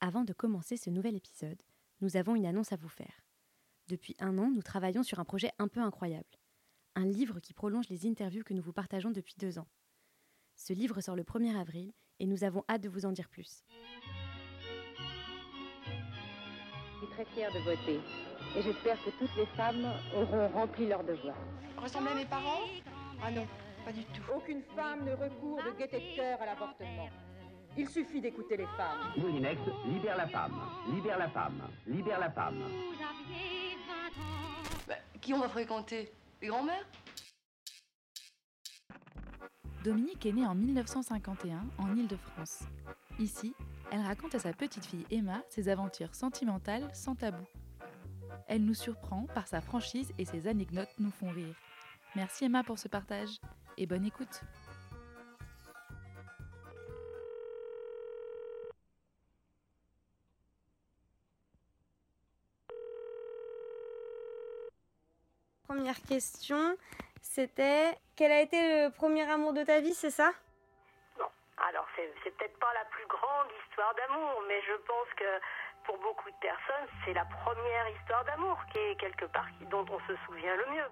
Avant de commencer ce nouvel épisode, nous avons une annonce à vous faire. Depuis un an, nous travaillons sur un projet un peu incroyable. Un livre qui prolonge les interviews que nous vous partageons depuis deux ans. Ce livre sort le 1er avril et nous avons hâte de vous en dire plus. Je suis très fière de voter et j'espère que toutes les femmes auront rempli leur devoir. Ressemble à mes parents? Ah non, pas du tout. Aucune femme ne recourt de gaieté de cœur à l'avortement. Il suffit d'écouter les femmes. Moulinex, libère la femme, libère la femme, libère la femme. Bah, qui on va fréquenter? Les grands-mères Dominique est née en 1951 en Île-de-France. Ici, elle raconte à sa petite fille Emma ses aventures sentimentales sans tabou. Elle nous surprend par sa franchise et ses anecdotes nous font rire. Merci Emma pour ce partage et bonne écoute. Première question, c'était quel a été le premier amour de ta vie, c'est ça? Bon, alors c'est peut-être pas la plus grande histoire d'amour, mais je pense que pour beaucoup de personnes, c'est la première histoire d'amour qui est quelque part dont on se souvient le mieux.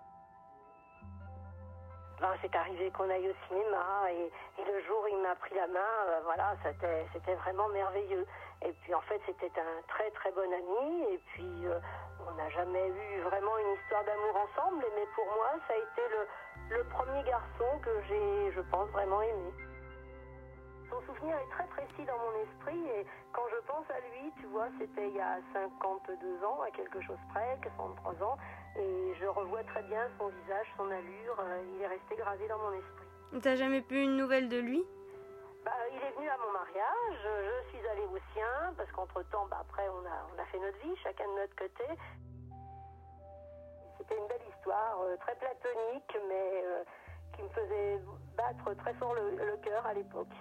Ben, c'est arrivé qu'on aille au cinéma et, le jour où il m'a pris la main, euh, voilà, c'était vraiment merveilleux. Et puis en fait, c'était un très très bon ami et puis euh, on n'a jamais eu vraiment une histoire d'amour ensemble. Mais pour moi, ça a été le, premier garçon que j'ai, je pense, vraiment aimé. Son souvenir est très précis dans mon esprit et quand je pense à lui, tu vois, c'était il y a 52 ans, à quelque chose près, 43 ans, et je revois très bien son visage, son allure, euh, il est resté gravé dans mon esprit. T'as jamais pu une nouvelle de lui? Bah, il est venu à mon mariage, je suis allée au sien, parce qu'entre-temps, bah, après, on a, on a fait notre vie, chacun de notre côté. C'était une belle histoire, euh, très platonique, mais euh, qui me faisait battre très fort le, le cœur à l'époque.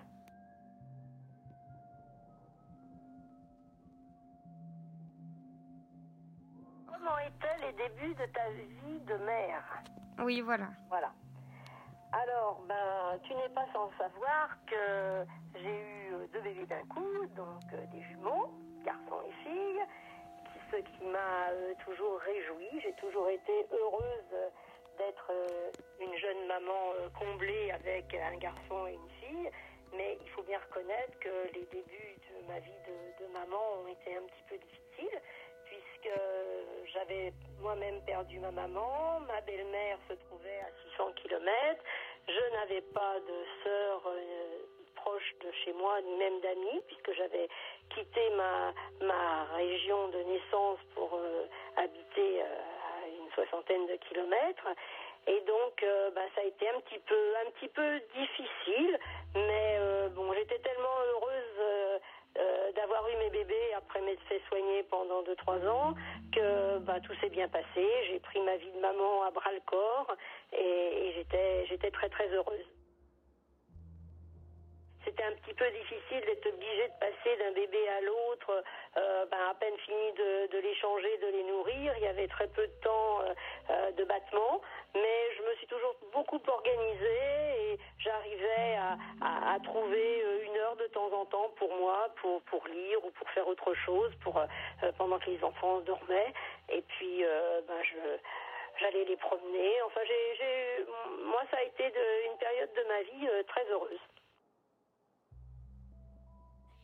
Comment étaient les débuts de ta vie de mère? Oui, voilà. Voilà. Alors, ben, tu n'es pas sans savoir que j'ai eu euh, deux bébés d'un coup, donc euh, des jumeaux, garçon et fille, qui- ce qui m'a euh, toujours réjoui. J'ai toujours été heureuse d'être une jeune maman comblée avec un garçon et une fille. Mais il faut bien reconnaître que les débuts de ma vie de, de maman ont été un petit peu difficiles puisque j'avais moi-même perdu ma maman, ma belle-mère se trouvait à 600 km, je n'avais pas de sœur euh, proche de chez moi, ni même d'amis, puisque j'avais quitté ma, ma région de naissance pour euh, habiter euh, à une soixantaine de kilomètres. Et donc, euh, bah, ça a été un petit peu, un petit peu difficile, mais euh, bon, j'étais tellement heureuse euh, euh, d'avoir eu mes bébés après m'être fait soigner pendant 2-3 ans que bah, tout s'est bien passé. J'ai pris ma vie de maman à bras le corps et, j'étais, j'étais très très heureuse. C'était un petit peu difficile d'être obligé de passer d'un bébé à l'autre, euh, ben, à peine fini de, les changer, de les nourrir. Il y avait très peu de temps euh, euh, de battement, mais je me suis toujours beaucoup organisée j'arrivais à, trouver euh, une heure de temps en temps pour moi, pour, pour lire ou pour faire autre chose, pour euh, pendant que les enfants dormaient. Et puis, euh, ben, je j'allais les promener. Enfin, j'ai, moi, ça a été une période de ma vie très heureuse.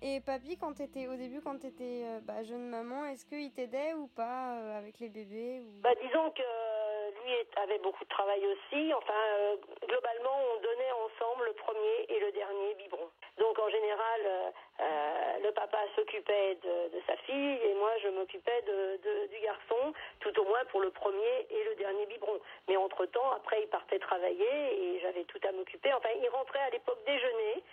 Et papy, quand t'étais au début, quand t'étais euh, bah, jeune maman, est-ce qu'il t'aidait ou pas euh, avec les bébés. Bah, disons que euh, lui avait beaucoup de travail aussi. Enfin, globalement, on donnait ensemble le premier et le dernier biberon. Donc, en général, le papa s'occupait de, sa fille et moi, je m'occupais de- du garçon, tout au moins pour le premier et le dernier biberon. Mais entre-temps, après, il partait travailler et j'avais tout à m'occuper. Enfin, il rentrait à l'époque déjeuner,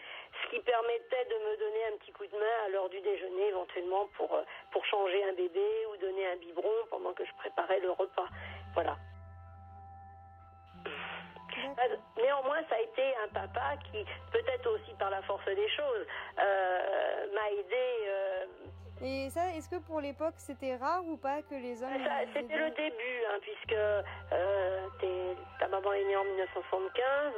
ce qui permettait de me donner un petit coup de main à l'heure du déjeuner, éventuellement pour, euh, pour changer un bébé ou donner un biberon pendant que je préparais le repas. Voilà. Euh, Néanmoins, ça a été un papa qui, peut-être aussi par la force des choses, euh, m'a aidé. euh, Et ça, est-ce que pour l'époque, c'était rare ou pas que les hommes... C'était le début, hein, puisque euh, ta maman est née en 1975,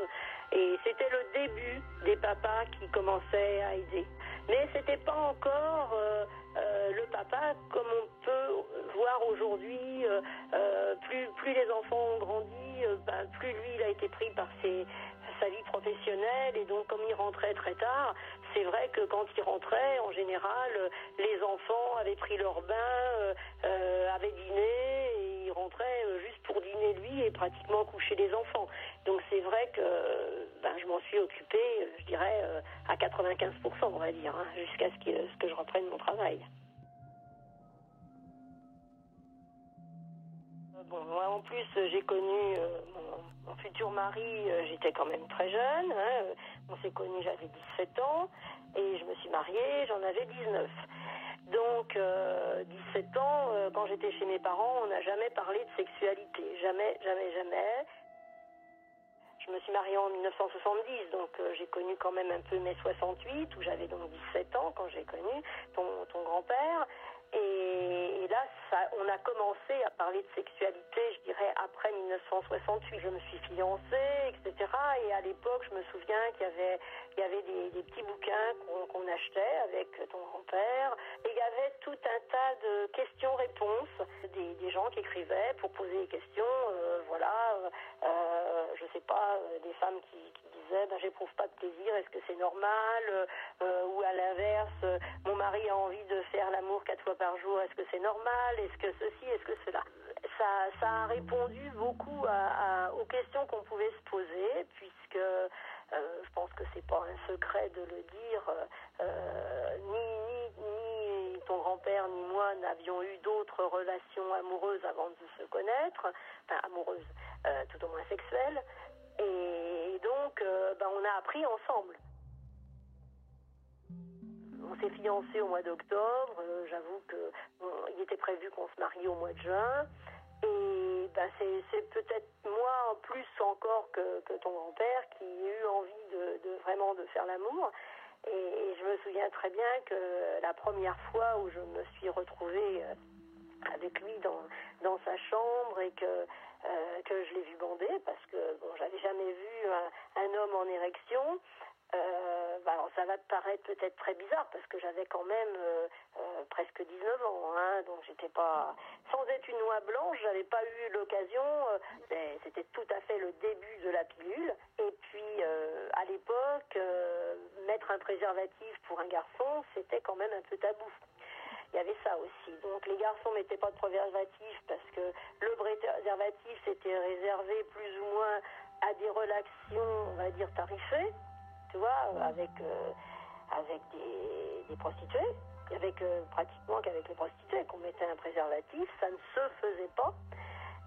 et c'était le début des papas qui commençaient à aider. Mais c'était pas encore euh, euh, pas comme on peut voir aujourd'hui. plus, plus les enfants ont grandi, ben, plus lui il a été pris par sa vie professionnelle et donc comme il rentrait très tard, c'est vrai que quand il rentrait, en général, les enfants avaient pris leur bain, euh, avaient dîné et il rentrait juste pour dîner lui et pratiquement coucher les enfants. Donc c'est vrai que m'en suis occupée, je dirais, à 95%, on va dire, hein, jusqu'à ce que, je reprenne mon travail. Bon, moi en plus, j'ai connu mon, futur mari, j'étais quand même très jeune. Hein, on s'est connus, j'avais 17 ans, et je me suis mariée, j'en avais 19. Donc, 17 ans, quand j'étais chez mes parents, on n'a jamais parlé de sexualité. Jamais, jamais, jamais. Je me suis mariée en 1970, donc j'ai connu quand même un peu mai 68, où j'avais donc 17 ans quand j'ai connu ton, grand-père. Et, là, on a commencé à parler de sexualité, je dirais, après 1968. Je me suis fiancée, etc. Et à l'époque, je me souviens qu'il y avait, des, petits bouquins qu'on achetait avec ton grand-père. Et il y avait tout un tas de questions-réponses, des, des, gens qui écrivaient pour poser des questions. Euh, voilà, euh, je sais pas, des femmes qui, disaient, ben, j'éprouve pas de plaisir, est-ce que c'est normal euh, Ou à l'inverse, mon mari a envie de faire l'amour quatre fois par jour, est-ce que c'est normal Est-ce que ceci Est-ce que cela? Ça, a répondu beaucoup aux questions qu'on pouvait se poser, puisque euh, je pense que c'est pas un secret de le dire, euh, ni, ni, ni, ton grand-père ni moi n'avions eu d'autres relations amoureuses avant de se connaître, enfin amoureuses, euh, tout au moins sexuelles, et donc ben, on a appris ensemble on s'est fiancés au mois d'octobre. Euh, J'avoue que il était prévu qu'on se marie au mois de juin. Et ben, c'est peut-être moi plus encore que, que ton grand-père qui a eu envie de, vraiment de faire l'amour. Et, et, je me souviens très bien que la première fois où je me suis retrouvée avec lui dans, dans sa chambre et que, euh, que je l'ai vu bander, parce que bon, j'avais jamais vu un, homme en érection. Euh, bah alors ça va te paraître peut-être très bizarre parce que j'avais quand même euh, presque 19 ans, hein, donc j'étais pas sans être une noix blanche, j'avais pas eu l'occasion. C'était tout à fait le début de la pilule. Et puis à l'époque, mettre un préservatif pour un garçon, c'était quand même un peu tabou. Il y avait ça aussi. Donc les garçons mettaient pas de préservatif parce que le préservatif c'était réservé plus ou moins à des relations, on va dire tarifées tu vois, avec, euh, avec des, des, prostituées, avec euh, pratiquement qu'avec les prostituées qu'on mettait un préservatif, ça ne se faisait pas.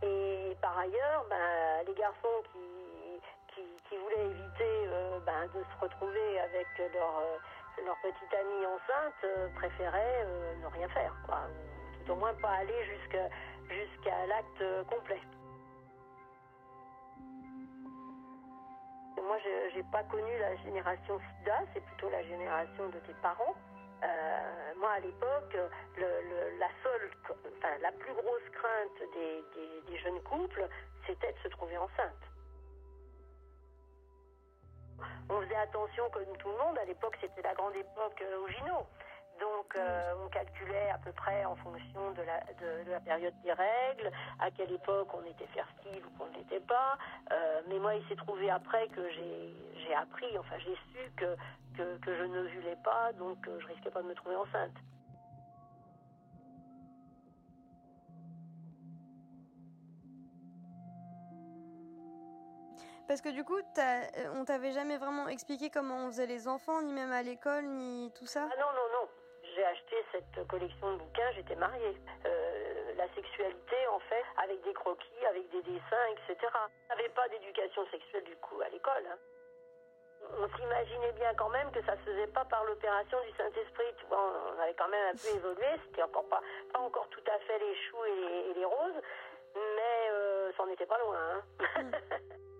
Et par ailleurs, ben, les garçons qui, qui, qui voulaient éviter euh, ben, de se retrouver avec leur, leur petite amie enceinte préféraient ne rien faire, quoi. Tout au moins pas aller jusqu'à l'acte complet. Moi, je n'ai pas connu la génération SIDA, c'est plutôt la génération de tes parents. Euh, moi, à l'époque, la plus grosse crainte des jeunes couples, c'était de se trouver enceinte. On faisait attention comme tout le monde. À l'époque, c'était la grande époque euh, Ogino. Donc, euh, on calculait à peu près en fonction de la, de, de, la période des règles, à quelle époque on était fertile ou qu'on ne l'était pas. Euh, mais moi, il s'est trouvé après que j'ai appris, enfin, j'ai su que, que, que, je ne vulais pas, donc je risquais pas de me trouver enceinte. Parce que du coup, on t'avait jamais vraiment expliqué comment on faisait les enfants, ni même à l'école, ni tout ça Ah non, non, non j'ai acheté cette collection de bouquins, j'étais mariée. Euh, la sexualité, en fait, avec des croquis, avec des dessins, etc. On n'avait pas d'éducation sexuelle du coup à l'école. Hein. On s'imaginait bien quand même que ça se faisait pas par l'opération du Saint-Esprit. Tu vois, on avait quand même un peu évolué. C'était encore pas, pas encore tout à fait les choux et les, et les roses, mais euh, ça n'en était pas loin. Hein.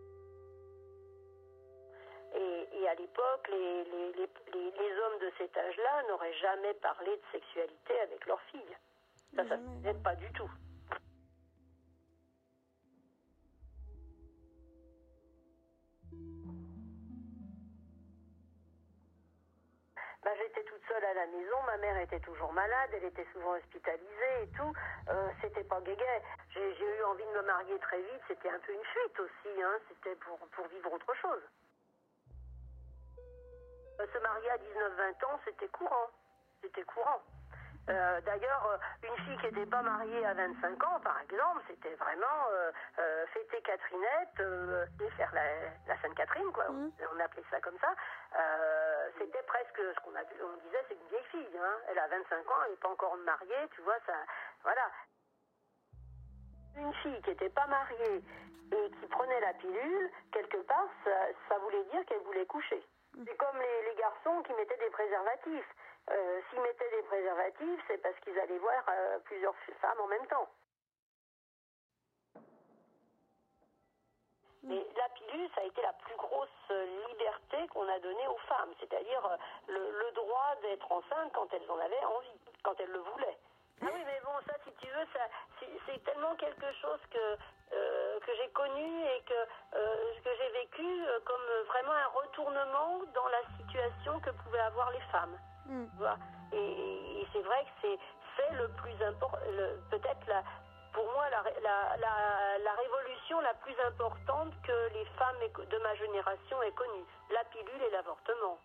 Et, et, à l'époque, les, les, les, les, hommes de cet âge-là n'auraient jamais parlé de sexualité avec leurs filles. Ça, ça ne pas du tout. Ben, J'étais toute seule à la maison, ma mère était toujours malade, elle était souvent hospitalisée et tout. Euh, c'était pas guéguet. J'ai j'ai eu envie de me marier très vite, c'était un peu une fuite aussi, hein. c'était pour, pour vivre autre chose. Euh, Se marier à 19-20 ans, c'était courant. C'était courant. Euh, D'ailleurs, euh, une fille qui n'était pas mariée à 25 ans, par exemple, c'était vraiment euh, euh, fêter Catherinette et faire la, la Sainte-Catherine, quoi. Mhm. On appelait ça comme ça. C'était presque ce qu'on on disait, c'est une vieille fille. Hein. Elle a 25 ans, elle n'est pas encore mariée, tu vois, ça, voilà. Une fille qui n'était pas mariée et qui prenait la pilule, quelque part, ça, ça voulait dire qu'elle voulait coucher. C'est comme les, les garçons qui mettaient des préservatifs. Euh, S'ils mettaient des préservatifs, c'est parce qu'ils allaient voir euh, plusieurs femmes en même temps. Mais la pilule, ça a été la plus grosse euh, liberté qu'on a donnée aux femmes, c'est-à-dire le, le droit d'être enceinte quand elles en avaient envie, quand elles le voulaient. Ah oui, mais bon, ça, si tu veux, ça, c'est, c'est tellement quelque chose que euh, que j'ai connu et que euh, que j'ai vécu euh, comme vraiment un retournement dans la situation que pouvaient avoir les femmes. Mm. vois. Et, et c'est vrai que c'est c'est le plus important, peut-être la pour moi la, la, la, la révolution la plus importante que les femmes de ma génération aient connue, la pilule et l'avortement.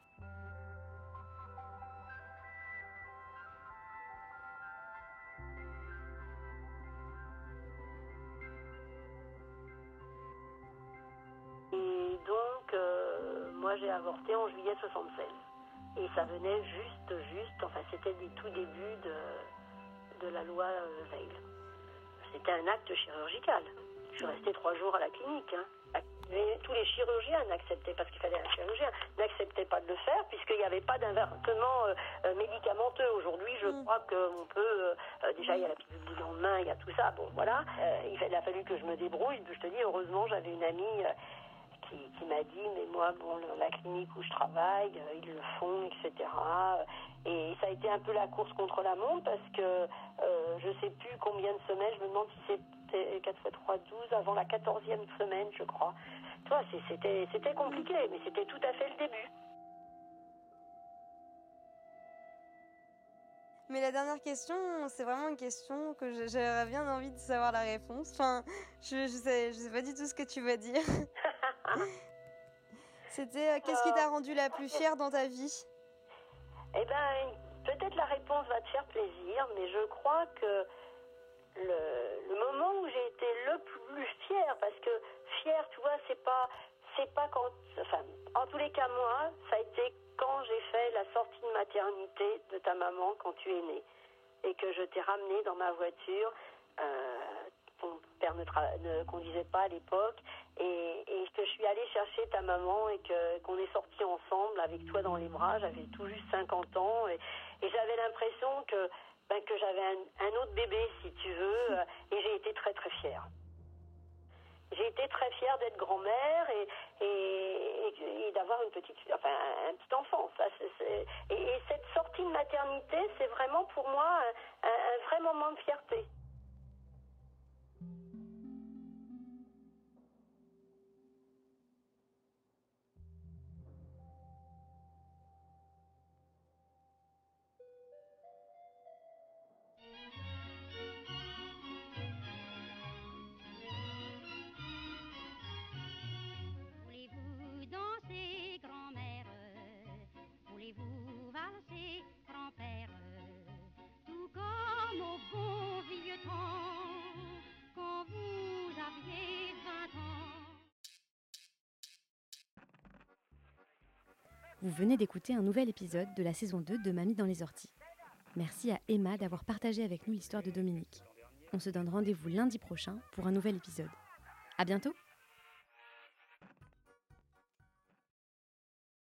Et ça venait juste, juste, enfin c'était des tout débuts de, de la loi euh, Veil. C'était un acte chirurgical. Je suis restée trois jours à la clinique. Hein. Tous les chirurgiens n'acceptaient, parce qu'il fallait un chirurgien, n'acceptaient pas de le faire, puisqu'il n'y avait pas d'invertement euh, euh, médicamenteux. Aujourd'hui, je mm. crois qu'on peut. Déjà, il y a la pilule du lendemain, il y a tout ça. Bon, voilà. Il a fallu que je me débrouille. Je te dis, heureusement, j'avais une amie qui, qui m'a dit, mais moi, bon, la clinique où je travaille, euh, ils le font, etc. Et ça a été un peu la course contre la montre parce que euh, je sais plus combien de semaines, je me demande si c'était 4 x 3, 12, avant la 14e semaine, je crois. C'est- c'était c'était compliqué, mais c'était tout à fait le début. Mais la dernière question, c'est vraiment une question que j'aurais bien envie de savoir la réponse. Enfin, je, je, sais, je sais pas du tout ce que tu vas dire. C'était euh, qu'est-ce qui t'a rendu la plus fière dans ta vie? Eh ben, peut-être la réponse va te faire plaisir, mais je crois que le, le moment où j'ai été le plus fière, parce que fière, tu vois, c'est pas, c'est pas quand, enfin, en tous les cas moi, ça a été quand j'ai fait la sortie de maternité de ta maman quand tu es née et que je t'ai ramenée dans ma voiture. Euh, ton père ne, ne conduisait pas à l'époque et, je suis allée chercher ta maman et qu'on est sortis ensemble avec toi dans les bras. J'avais tout juste 50 ans et, j'avais l'impression que ben, que j'avais un, autre bébé, si tu veux, euh, et j'ai été très très fière. J'ai été très fière d'être grand-mère et, d'avoir une petite, enfin un, petit enfant. Et, et cette sortie de maternité, c'est vraiment pour moi un vrai moment de fierté. Vous venez d'écouter un nouvel épisode de la saison 2 de Mamie dans les orties. Merci à Emma d'avoir partagé avec nous l'histoire de Dominique. On se donne rendez-vous lundi prochain pour un nouvel épisode. À bientôt!